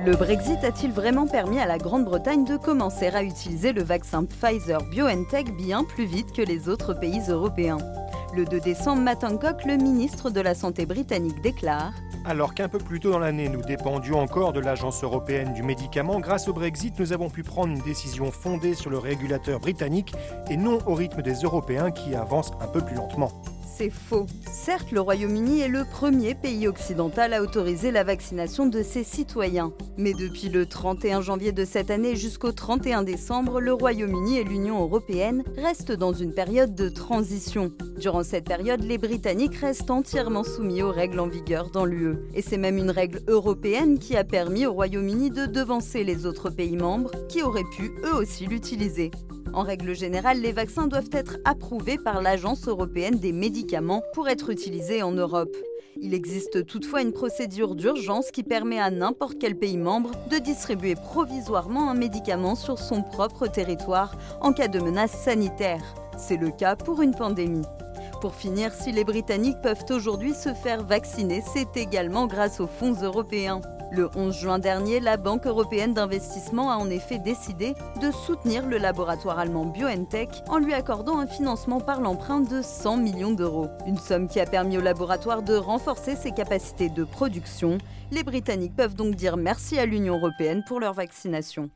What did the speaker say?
Le Brexit a-t-il vraiment permis à la Grande-Bretagne de commencer à utiliser le vaccin Pfizer BioNTech bien plus vite que les autres pays européens? Le 2 décembre, Matt Hancock, le ministre de la Santé britannique, déclare alors qu'un peu plus tôt dans l'année, nous dépendions encore de l'Agence européenne du médicament, grâce au Brexit, nous avons pu prendre une décision fondée sur le régulateur britannique et non au rythme des Européens qui avancent un peu plus lentement c'est faux. Certes, le Royaume-Uni est le premier pays occidental à autoriser la vaccination de ses citoyens. Mais depuis le 31 janvier de cette année jusqu'au 31 décembre, le Royaume-Uni et l'Union européenne restent dans une période de transition. Durant cette période, les Britanniques restent entièrement soumis aux règles en vigueur dans l'UE. Et c'est même une règle européenne qui a permis au Royaume-Uni de devancer les autres pays membres qui auraient pu eux aussi l'utiliser. En règle générale, les vaccins doivent être approuvés par l'Agence européenne des médicaments pour être utilisés en Europe. Il existe toutefois une procédure d'urgence qui permet à n'importe quel pays membre de distribuer provisoirement un médicament sur son propre territoire en cas de menace sanitaire. C'est le cas pour une pandémie. Pour finir, si les Britanniques peuvent aujourd'hui se faire vacciner, c'est également grâce aux fonds européens. Le 11 juin dernier, la Banque européenne d'investissement a en effet décidé de soutenir le laboratoire allemand BioNTech en lui accordant un financement par l'emprunt de 100 millions d'euros. Une somme qui a permis au laboratoire de renforcer ses capacités de production. Les Britanniques peuvent donc dire merci à l'Union européenne pour leur vaccination.